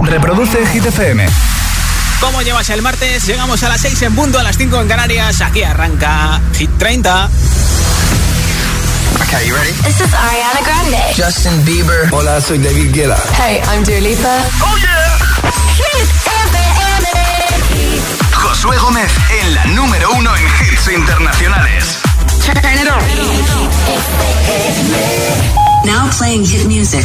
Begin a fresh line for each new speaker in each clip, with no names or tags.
Reproduce Hit FM.
¿Cómo llevas el martes? Llegamos a las 6 en punto, a las 5 en Canarias. Aquí arranca Hit 30.
Okay, you ready?
This is Ariana Grande.
Justin Bieber.
Hola, soy David Guetta.
Hey, I'm Dua Lipa.
Oh yeah.
Hit FM.
Josué Gómez en la número uno en hits internacionales.
Turn it on.
Now playing hit music.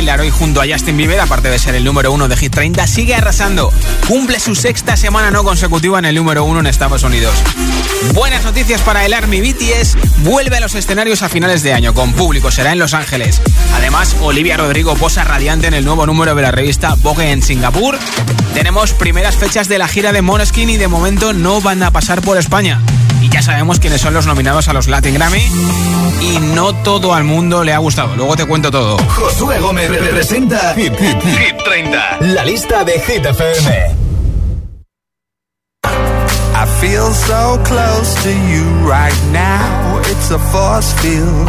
Hoy junto a Justin Bieber, aparte de ser el número uno de Hit 30, sigue arrasando. Cumple su sexta semana no consecutiva en el número uno en Estados Unidos. Buenas noticias para el Army BTS. Vuelve a los escenarios a finales de año con público. Será en Los Ángeles. Además, Olivia Rodrigo posa radiante en el nuevo número de la revista Vogue en Singapur. Tenemos primeras fechas de la gira de Måneskin y de momento no van a pasar por España. Ya sabemos quiénes son los nominados a los Latin Grammy. Y no todo al mundo le ha gustado. Luego te cuento todo.
Josué Gómez representa Hit, Hit, Hit 30. La lista de Hit FM.
I feel so close to you right now. It's a force field.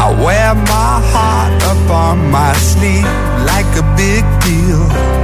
I wear my heart up on my sleeve like a big deal.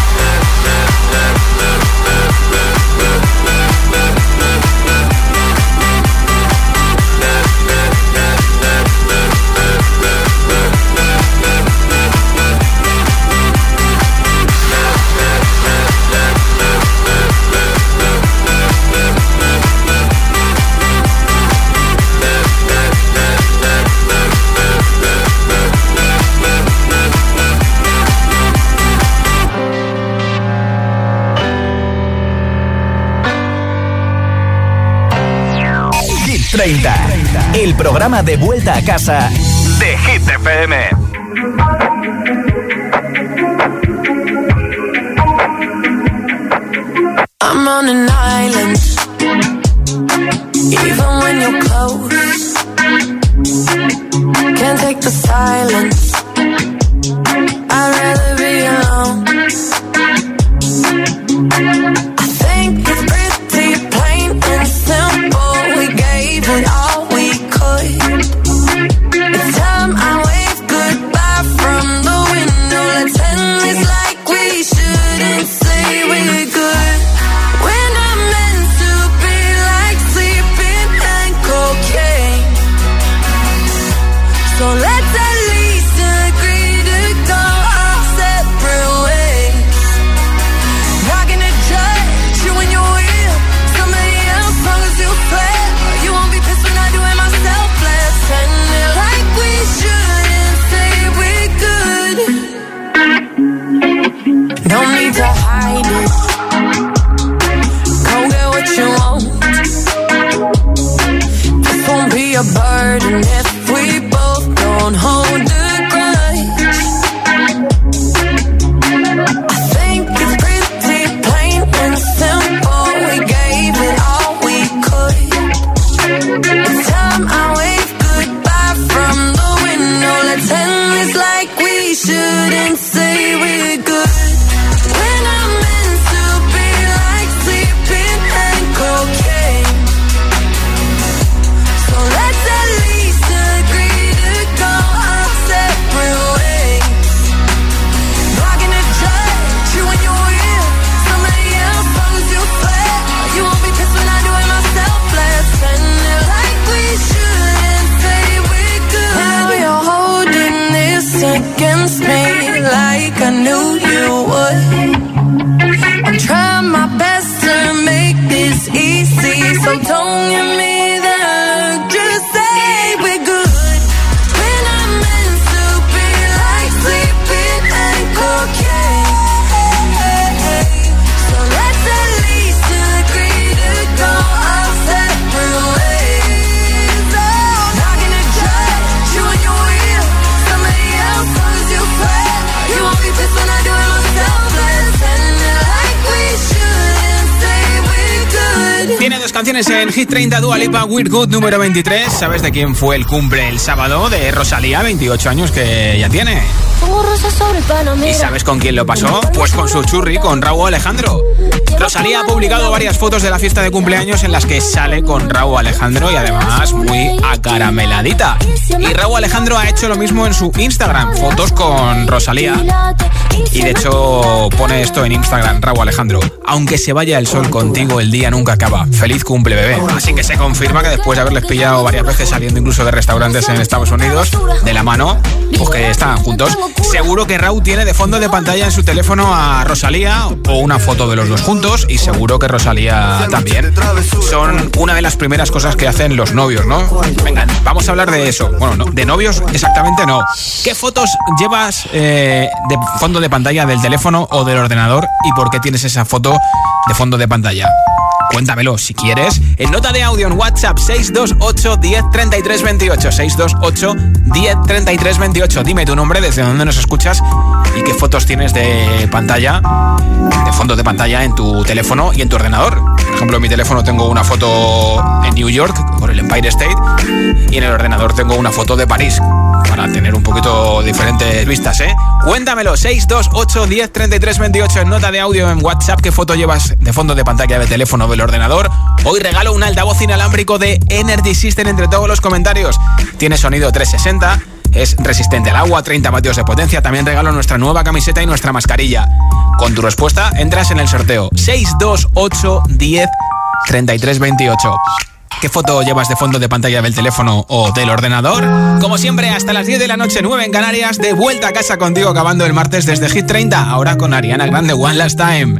El programa de vuelta a casa de Hit FM.
I'm on an island, even when take the.
En Hit 30 Dua Lipa Weird Good número 23. ¿Sabes de quién fue el cumple el sábado? De Rosalía, 28 años que ya tiene. ¿Y sabes con quién lo pasó? Pues con su churri, con Raúl Alejandro. Rosalía ha publicado varias fotos de la fiesta de cumpleaños en las que sale con Raúl Alejandro y además muy acarameladita. Y Raúl Alejandro ha hecho lo mismo en su Instagram, fotos con Rosalía. Y de hecho pone esto en Instagram, Raúl Alejandro. Aunque se vaya el sol contigo, el día nunca acaba. Feliz
cumple bebé. Así que se confirma que después de haberles pillado varias veces saliendo incluso de restaurantes en Estados Unidos, de la mano, pues que están juntos. Seguro que Raúl tiene de fondo de pantalla en su teléfono a Rosalía o una foto de los dos juntos y seguro que Rosalía también. Son una de las primeras cosas que hacen los novios, ¿no? Venga, vamos a hablar de eso. Bueno, no, de novios exactamente no. ¿Qué fotos llevas eh, de fondo de pantalla del teléfono o del ordenador y por qué tienes esa foto de fondo de pantalla? Cuéntamelo si quieres. En nota de audio en WhatsApp 628 10 33 28. 628 10 33 28. Dime tu nombre, desde dónde nos escuchas y qué fotos tienes de pantalla, de fondo de pantalla en tu teléfono y en tu ordenador. Por ejemplo, en mi teléfono tengo una foto en New York por el Empire State y en el ordenador tengo una foto de París para tener un poquito diferentes vistas, ¿eh? Cuéntamelo, 628 10 33 28 en nota de audio en WhatsApp. ¿Qué foto llevas de fondo de pantalla de teléfono del ordenador? Hoy regalo un altavoz inalámbrico de Energy System entre todos los comentarios. Tiene sonido 360 es resistente al agua, 30 vatios de potencia. También regalo nuestra nueva camiseta y nuestra mascarilla. Con tu respuesta entras en el sorteo 628 10 33 28. ¿Qué foto llevas de fondo de pantalla del teléfono o del ordenador? Como siempre, hasta las 10 de la noche, 9 en Canarias, de vuelta a casa contigo acabando el martes desde Hit 30, ahora con Ariana Grande One Last Time.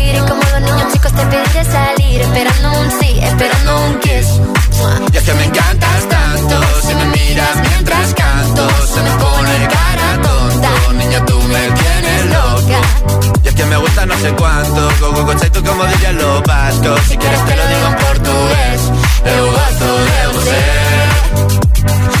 Y como los niños chicos te pediré salir, esperando un sí, esperando un kiss.
Y es que me encantas tanto, si me miras mientras canto, se me pone cara tonta. Niña, tú me tienes loca. Y es que me gusta no sé cuánto, go, go, tú como dirían los vascos. Si quieres te lo digo en portugués, eu gosto de você.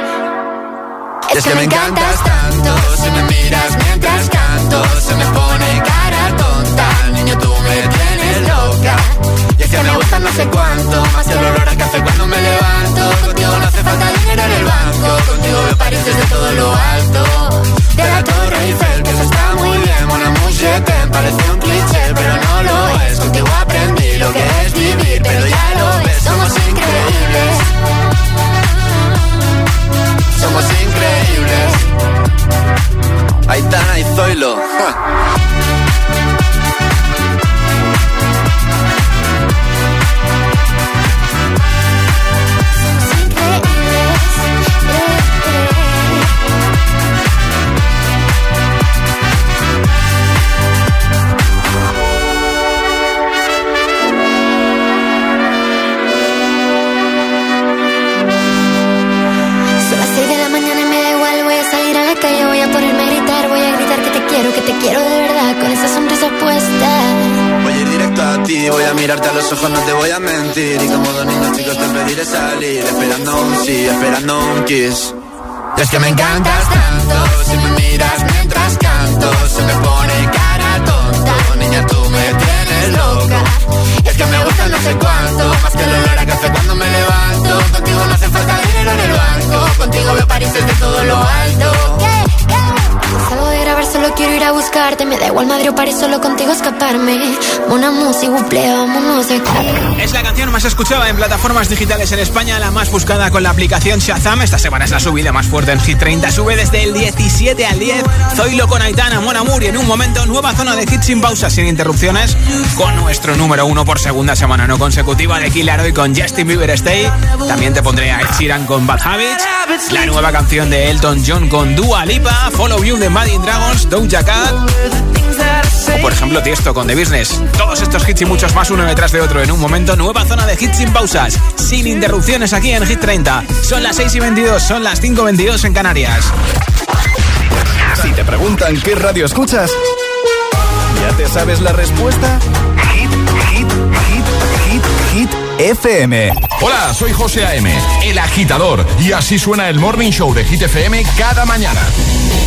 Y es que me encantas tanto Si me miras mientras canto Se me pone cara tonta. Niño, tú me tienes loca. Y es que me gusta no sé cuánto Más el olor a café cuando me levanto. Contigo no hace falta dinero en el banco Contigo me pareces de todo lo alto en
plataformas digitales en España, la más buscada con la aplicación Shazam. Esta semana es la subida más fuerte en Hit 30. Sube desde el 17 al 10. Zoilo con Aitana, Mon Amour y en un momento nueva zona de hits sin pausas, sin interrupciones, con nuestro número uno por segunda semana no consecutiva de Killaro y con Justin Bieber Stay. También te pondré a Ed con Bad Habits, la nueva canción de Elton John con Dua Lipa, Follow You de Maddie Dragons, Doja Cat. Por ejemplo Tiesto con The Business. Todos estos hits y muchos más uno detrás de otro en un momento. Nueva zona de hits sin pausas, sin interrupciones aquí en Hit 30. Son las 6 y 22, son las 5 y 22 en Canarias.
Si te preguntan qué radio escuchas, ¿Ya te sabes la respuesta? Hit, hit, hit, hit, hit, FM.
Hola, soy José A.M., el agitador, y así suena el Morning Show de Hit FM cada mañana.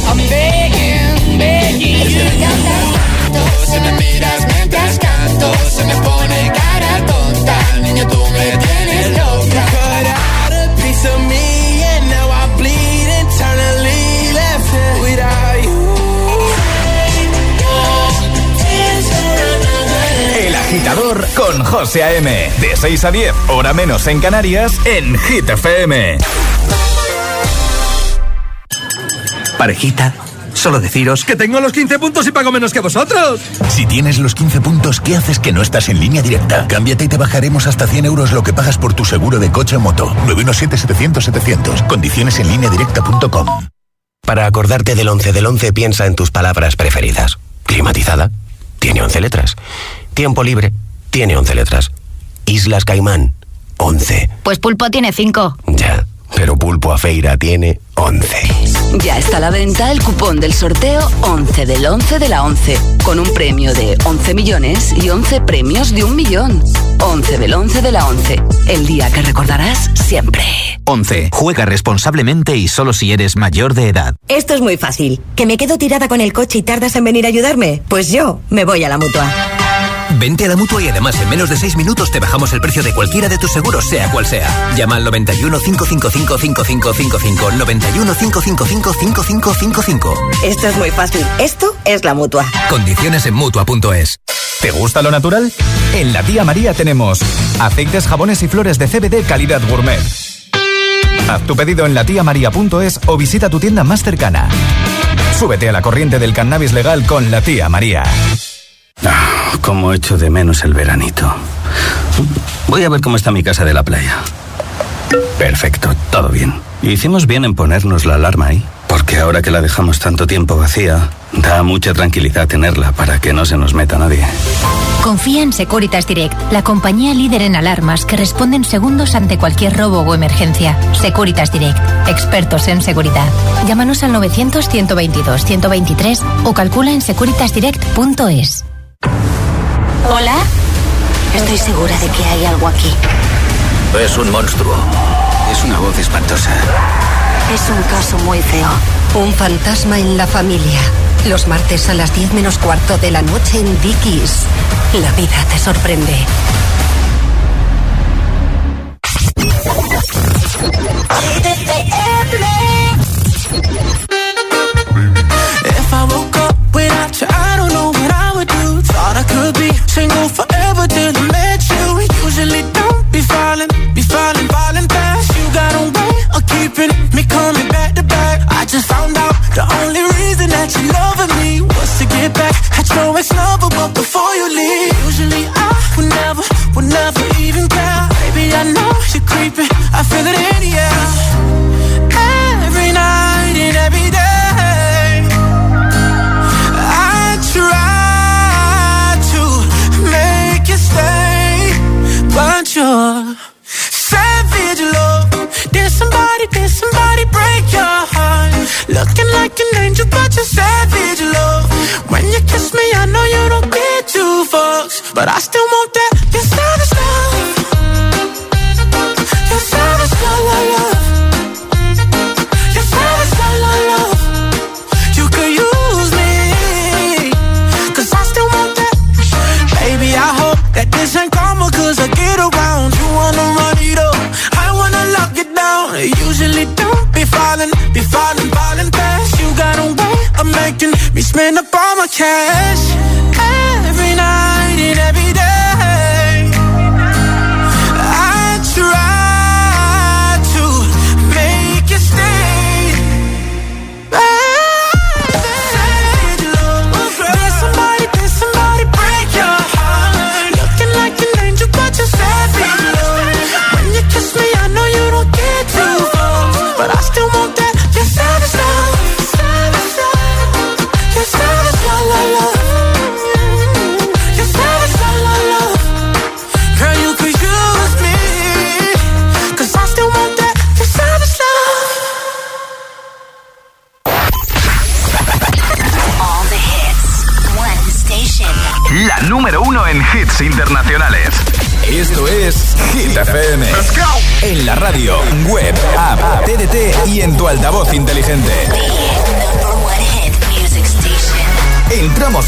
I'm begging, begging you. Si me miras mientras canto, se me pone cara tonta. Niño, tú me tienes loca.
Cut out a piece of me and now I bleed internally left without you.
El agitador con José A.M. De 6 a 10, hora menos en Canarias, en Hit FM.
Parejita, solo deciros que tengo los 15 puntos y pago menos que vosotros.
Si tienes los 15 puntos, ¿qué haces que no estás en línea directa? Cámbiate y te bajaremos hasta 100 euros lo que pagas por tu seguro de coche o moto. 917-700-700. Condiciones en línea directa.com.
Para acordarte del 11 del 11, piensa en tus palabras preferidas. Climatizada, tiene 11 letras. Tiempo libre, tiene 11 letras. Islas Caimán, 11.
Pues Pulpo tiene 5.
Ya, pero Pulpo a Feira tiene 11.
Ya está a la venta el cupón del sorteo 11 del 11 de la 11, con un premio de 11 millones y 11 premios de un millón. 11 del 11 de la 11, el día que recordarás siempre.
11. Juega responsablemente y solo si eres mayor de edad.
Esto es muy fácil. ¿Que me quedo tirada con el coche y tardas en venir a ayudarme? Pues yo me voy a la mutua.
Vente a la mutua y además en menos de 6 minutos te bajamos el precio de cualquiera de tus seguros, sea cual sea. Llama al 91 555 5555 91 555 5555.
Esto es muy fácil. Esto es la mutua.
Condiciones en mutua.es.
¿Te gusta lo natural? En la tía María tenemos aceites, jabones y flores de CBD calidad gourmet. Haz tu pedido en latiamaria.es o visita tu tienda más cercana. Súbete a la corriente del cannabis legal con la tía María.
Ah, cómo echo de menos el veranito. Voy a ver cómo está mi casa de la playa. Perfecto, todo bien. Hicimos bien en ponernos la alarma ahí, porque ahora que la dejamos tanto tiempo vacía, da mucha tranquilidad tenerla para que no se nos meta nadie.
Confía en Securitas Direct, la compañía líder en alarmas que responde en segundos ante cualquier robo o emergencia. Securitas Direct, expertos en seguridad. Llámanos al 900-122-123 o calcula en securitasdirect.es.
Hola. Estoy segura de que hay algo aquí.
Es un monstruo. Es una voz espantosa.
Es un caso muy feo.
Un fantasma en la familia. Los martes a las 10 menos cuarto de la noche en Dickies. La vida te sorprende.
Single but I still want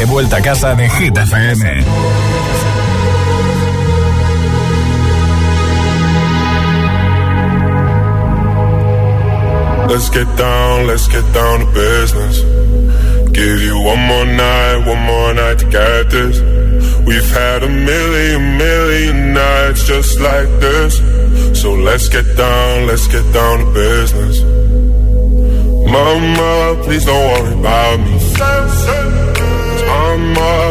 de vuelta a casa de Hit FM.
Let's get down, let's get down to business. Give you one more night, one more night to get this. We've had a million, million nights just like this. So let's get down, let's get down to business. Mama, please don't worry about me.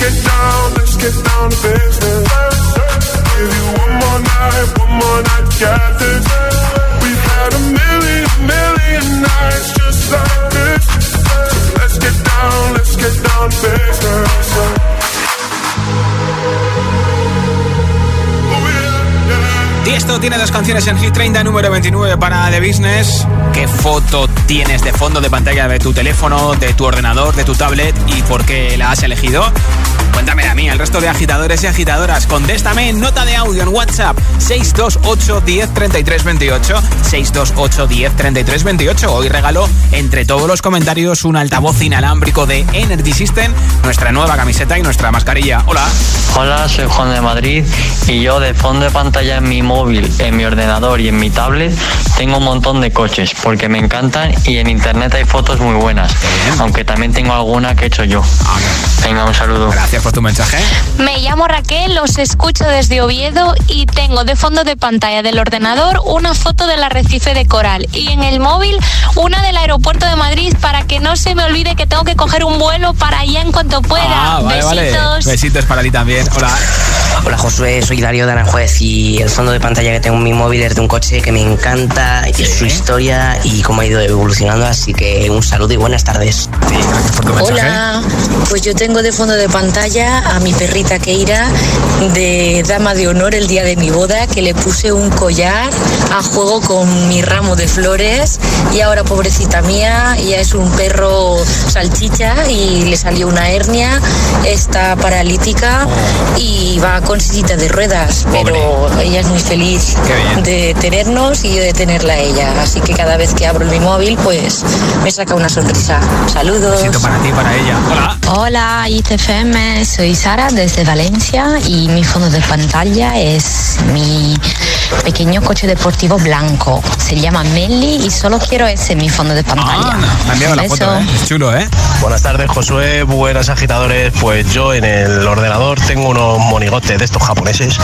Get down, you tiene dos canciones en Hit 30, número 29 para The Business. ¿Qué foto tienes de fondo de pantalla de tu teléfono, de tu ordenador, de tu tablet y por qué la has elegido? Cuéntame a mí, al resto de agitadores y agitadoras. Contéstame en nota de audio en WhatsApp 628 10 33 28. 628 10 33 28. Hoy regalo entre todos los comentarios un altavoz inalámbrico de Energy System, nuestra nueva camiseta y nuestra mascarilla. Hola.
Hola, soy Juan de Madrid y yo de fondo de pantalla en mi móvil, en mi ordenador y en mi tablet tengo un montón de coches porque me encantan y en internet hay fotos muy buenas, aunque también tengo alguna que he hecho yo. Venga, un saludo.
Gracias por tu mensaje.
Me llamo Raquel, os escucho desde Oviedo y tengo de fondo de pantalla del ordenador una foto del arrecife de coral y en el móvil una del aeropuerto de Madrid para que no se me olvide que tengo que coger un vuelo para allá en cuanto pueda.
Ah, vale,
Besitos.
vale. Besitos para ti también. Hola.
Hola Josué, soy Darío de Aranjuez y el fondo de pantalla que tengo en mi móvil es de un coche que me encanta, y su historia y cómo ha ido evolucionando, así que un saludo y buenas tardes.
Hola, pues yo tengo de fondo de pantalla a mi perrita Keira de dama de honor el día de mi boda, que le puse un collar a juego con mi ramo de flores y ahora pobrecita mía, ella es un perro salchicha y le salió una hernia, está paralítica y va con sillita de ruedas, pero ella es muy feliz de tenernos y yo de tenerla a ella, así que cada vez que abro mi móvil pues me saca una sonrisa. Saludos.
Besito para ti para ella. Hola.
Hola Soy Sara desde Valencia y mi fondo de pantalla es mi pequeño coche deportivo blanco. Se llama Melly y solo quiero ese mi fondo de pantalla.
Me la foto, ¿eh? Es chulo, ¿eh?
Buenas tardes, Josué. Buenas agitadores. Pues yo en el ordenador tengo unos monigotes de estos japoneses.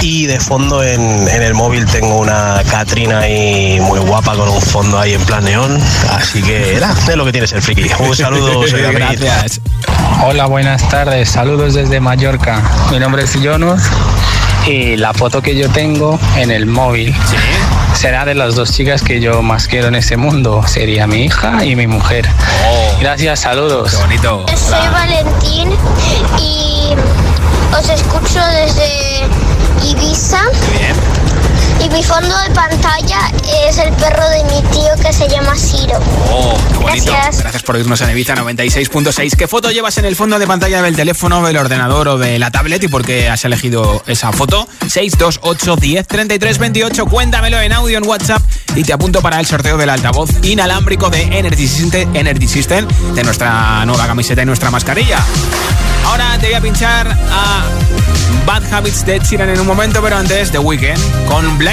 Y de fondo en, en el móvil tengo una Katrina ahí muy guapa con un fondo ahí en plan neón. Así que era, es lo que tiene ser friki. Un saludo, soy David.
Gracias.
Hola, buenas tardes. Saludos desde Mallorca. Mi nombre es Jonas y la foto que yo tengo en el móvil será de las dos chicas que yo más quiero en este mundo. Sería mi hija y mi mujer. Gracias, saludos.
Qué bonito.
Soy Valentín y os escucho desde Ibiza. Y mi fondo de pantalla es el perro de mi tío que se llama Ciro.
Oh, qué bonito.
Gracias.
Gracias por irnos en Ibiza 96.6. ¿Qué foto llevas en el fondo de pantalla del teléfono, del ordenador o de la tablet y por qué has elegido esa foto? 628 10 33 28. Cuéntamelo en audio en WhatsApp y te apunto para el sorteo del altavoz inalámbrico de Energy System, Energy System de nuestra nueva camiseta y nuestra mascarilla. Ahora te voy a pinchar a Bad Habits de Sheeran en un momento, pero antes The Weeknd con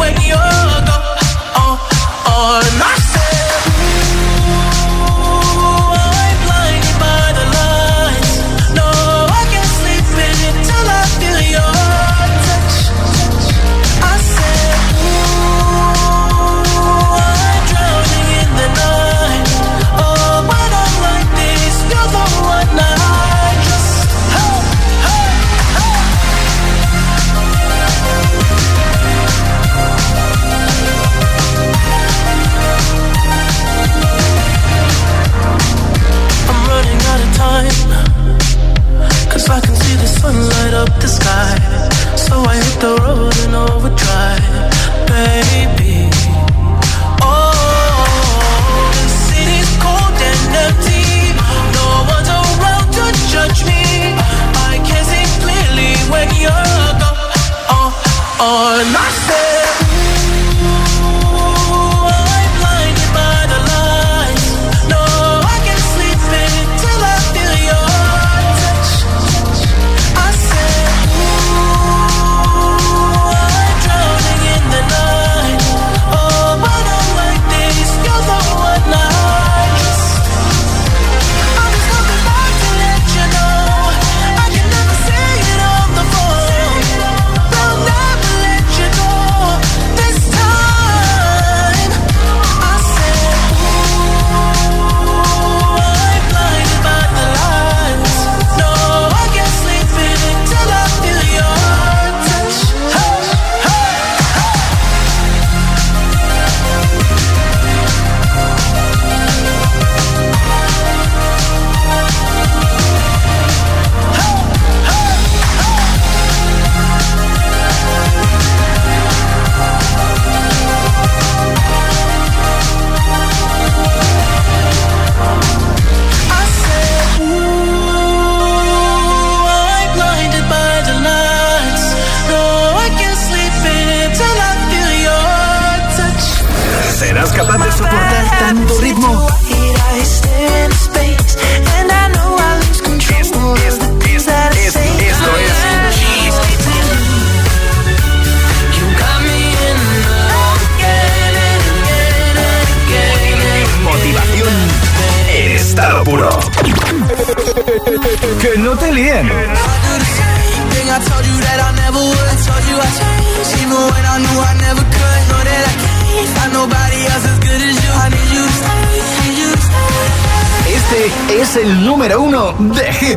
when you're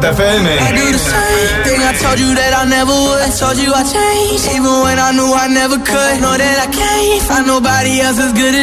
FM.
I do the same thing I told you that I never would. Told you I changed, even when I knew I never could. Know that I can't find nobody else as good as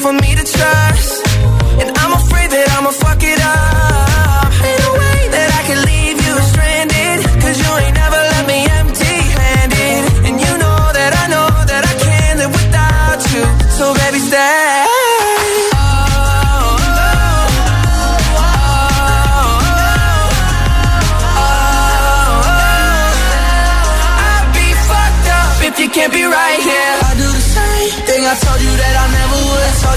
For me to trust, and I'm afraid that I'ma fuck it up.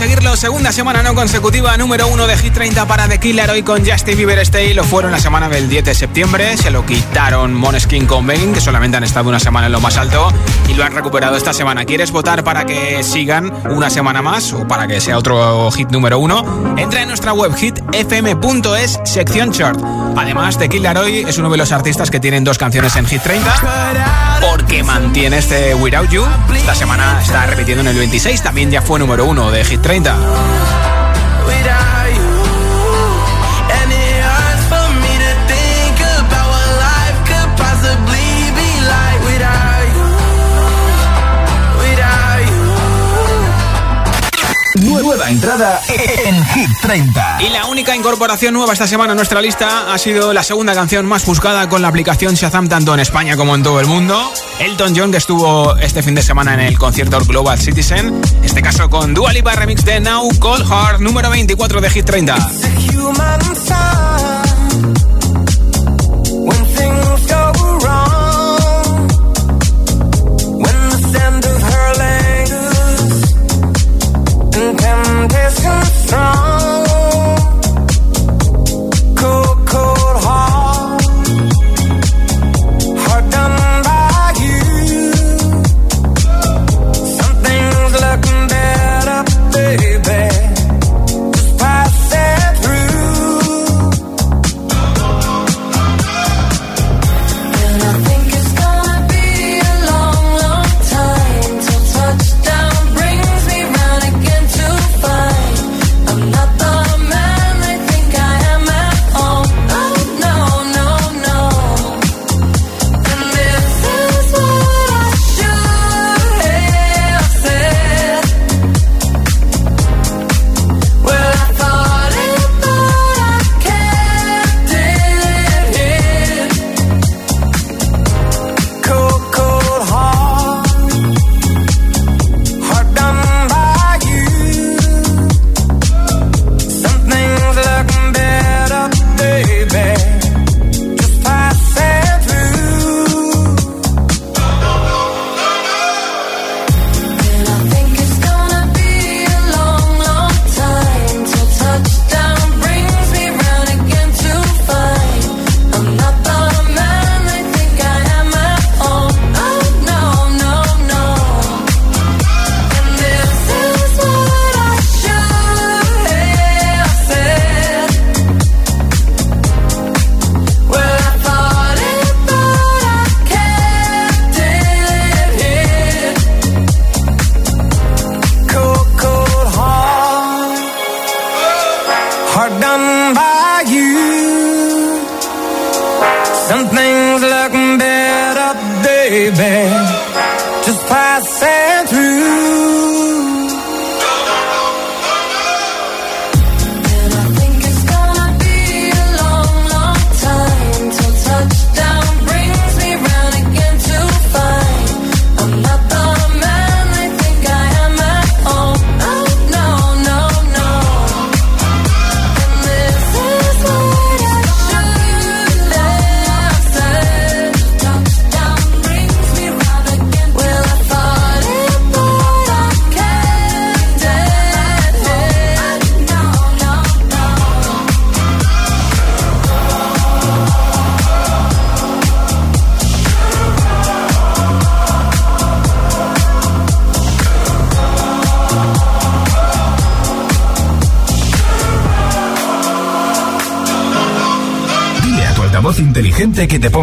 conseguirlo, segunda semana no consecutiva, número uno de Hit 30 para The Killer hoy con Justin Bieber Stay. Lo fueron la semana del 10 de septiembre, se lo quitaron Moneskin con Bane, que solamente han estado una semana en lo más alto, y lo han recuperado esta semana. ¿Quieres votar para que sigan una semana más o para que sea otro hit número uno? Entra en nuestra web hitfm.es, sección chart. Además, The Killer hoy es uno de los artistas que tienen dos canciones en Hit 30, porque mantiene este Without You. Esta semana está repitiendo en el 26, también ya fue número uno de Hit 30.
30. Entrada en Hit 30.
Y la única incorporación nueva esta semana a nuestra lista ha sido la segunda canción más buscada con la aplicación Shazam tanto en España como en todo el mundo. Elton John que estuvo este fin de semana en el concierto Global Citizen, este caso con Dua Lipa remix de Now Cold Heart número 24 de Hit 30.
I'm kissing strong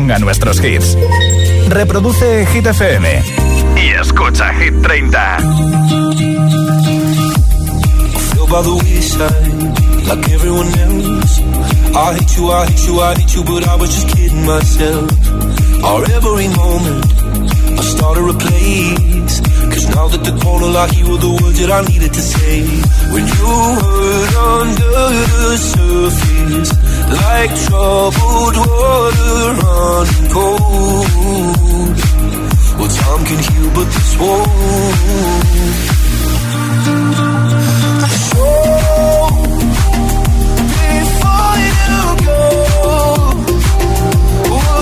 ponga nuestros hits. Reproduce Hit FM y escucha Hit 30.
by the wayside, like everyone else. I hate you, I hate you, I hate you, but I was just kidding myself. Our every moment, I started a place. The corner like you were the words that I needed to say. When you hurt under the surface. like troubled water running cold. Well, time can heal, but this won't.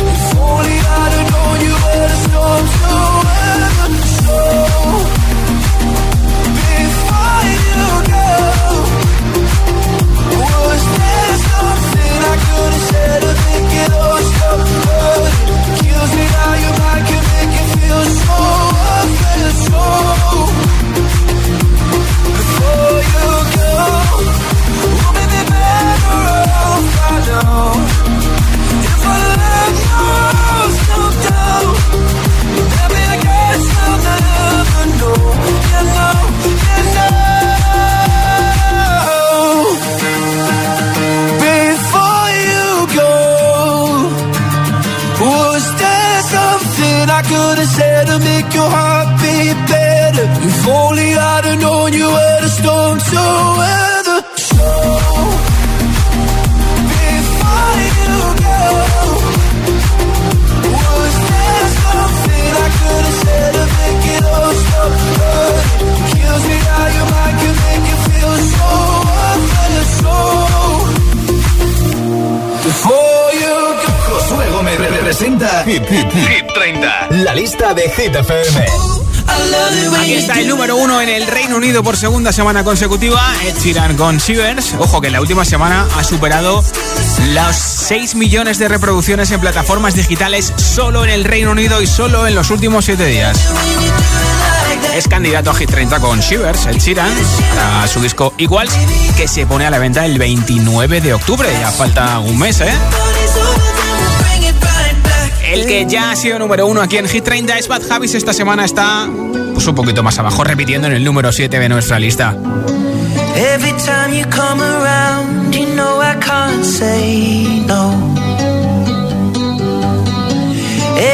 If only I'd have known you were the storm to
Por segunda semana consecutiva, Ed Sheeran con Shivers. Ojo que la última semana ha superado los 6 millones de reproducciones en plataformas digitales solo en el Reino Unido y solo en los últimos 7 días. Es candidato a Hit 30 con Shivers, Ed Sheeran, a su disco Igual, que se pone a la venta el 29 de octubre. Ya falta un mes, ¿eh? El que ya ha sido número uno aquí en Hit 30 es Bad Habits. Esta semana está pues un poquito más abajo, repitiendo en el número 7 de nuestra lista. Every time you come around, you know I can't say no.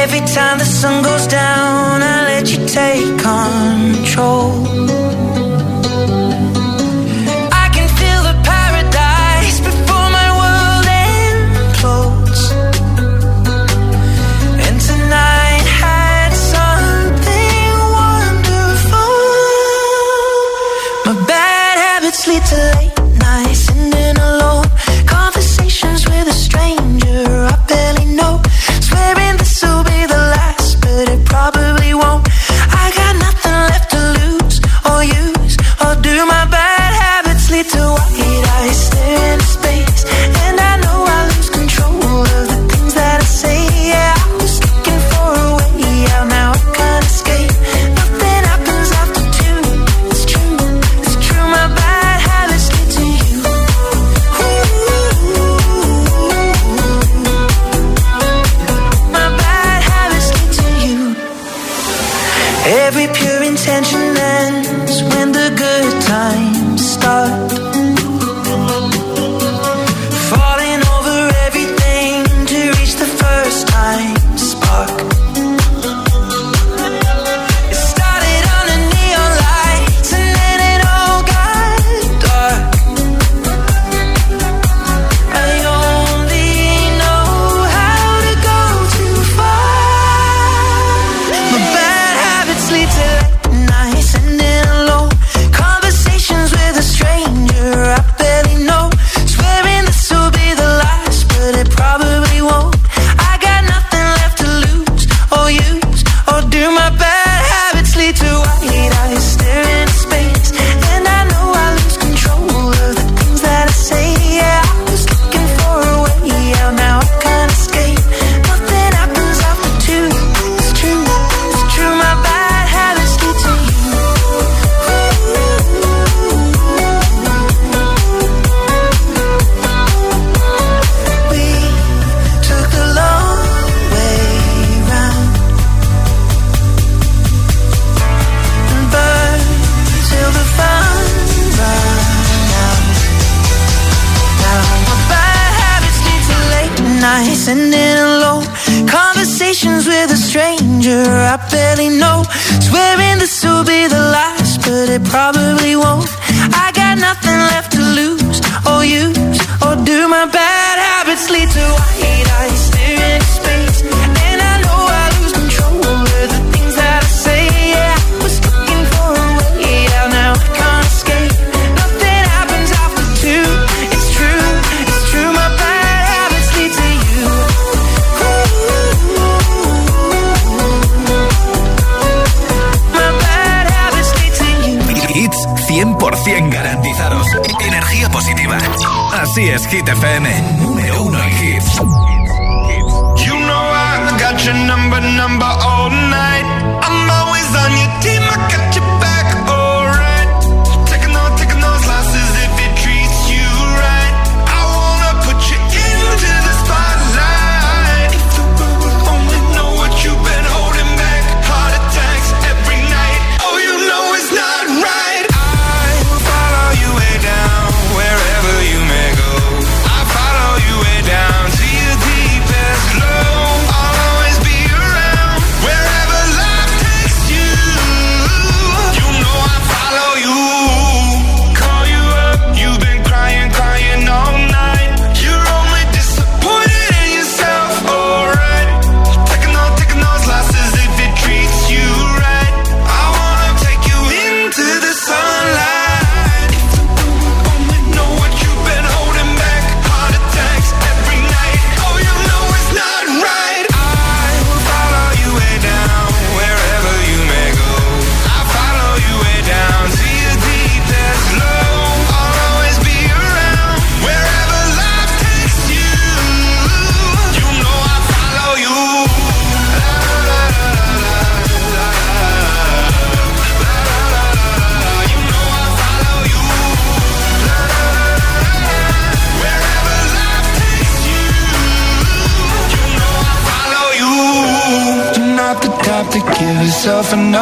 Every
Anytime the sun goes down, I let you take control.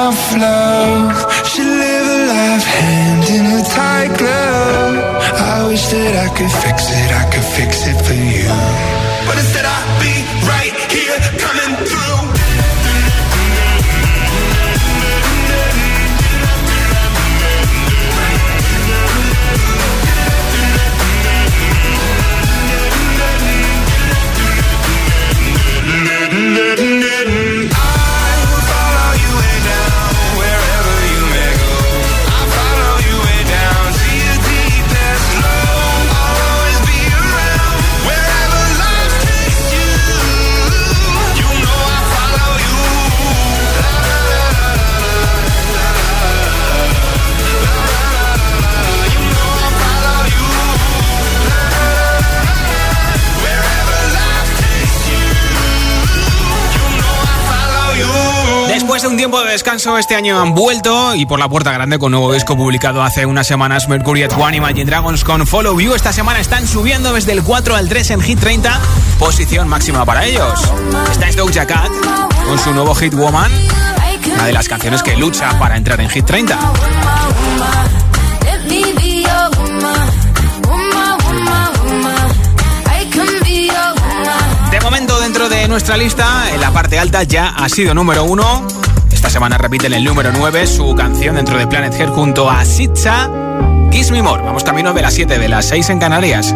of
un tiempo de descanso, este año han vuelto y por la puerta grande con nuevo disco publicado hace unas semanas Mercury at One Imagine Dragons con Follow You. Esta semana están subiendo desde el 4 al 3 en Hit 30, posición máxima para ellos. Esta es Doja Cat con su nuevo hit Woman, una de las canciones que lucha para entrar en Hit 30. De momento dentro de nuestra lista, en la parte alta ya ha sido número uno. Esta semana repiten el número 9 su canción dentro de Planet Head junto a Sitza, Kiss Me More. Vamos camino de las 7, de las 6 en Canarias.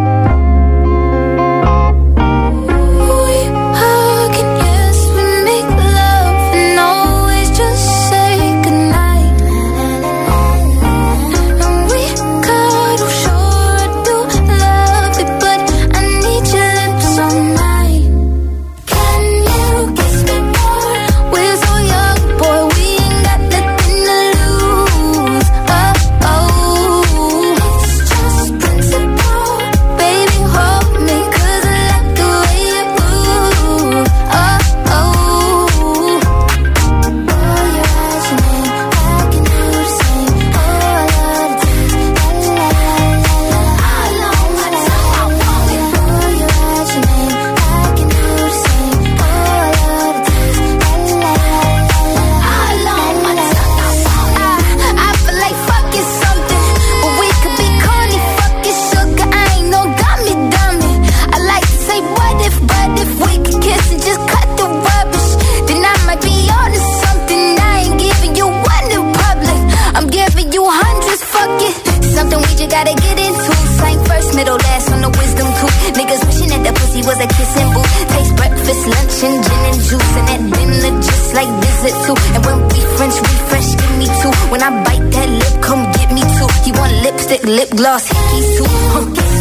gotta get into. sight
first, middle last on the wisdom
tooth. Niggas wishing that the pussy was a kissing booth. Takes breakfast, lunch, and gin and juice. And that dinner just
like
visit too. And when we French refresh, give me two. When
I bite that lip, come get me two. You want lipstick, lip gloss, hickeys too. Huh.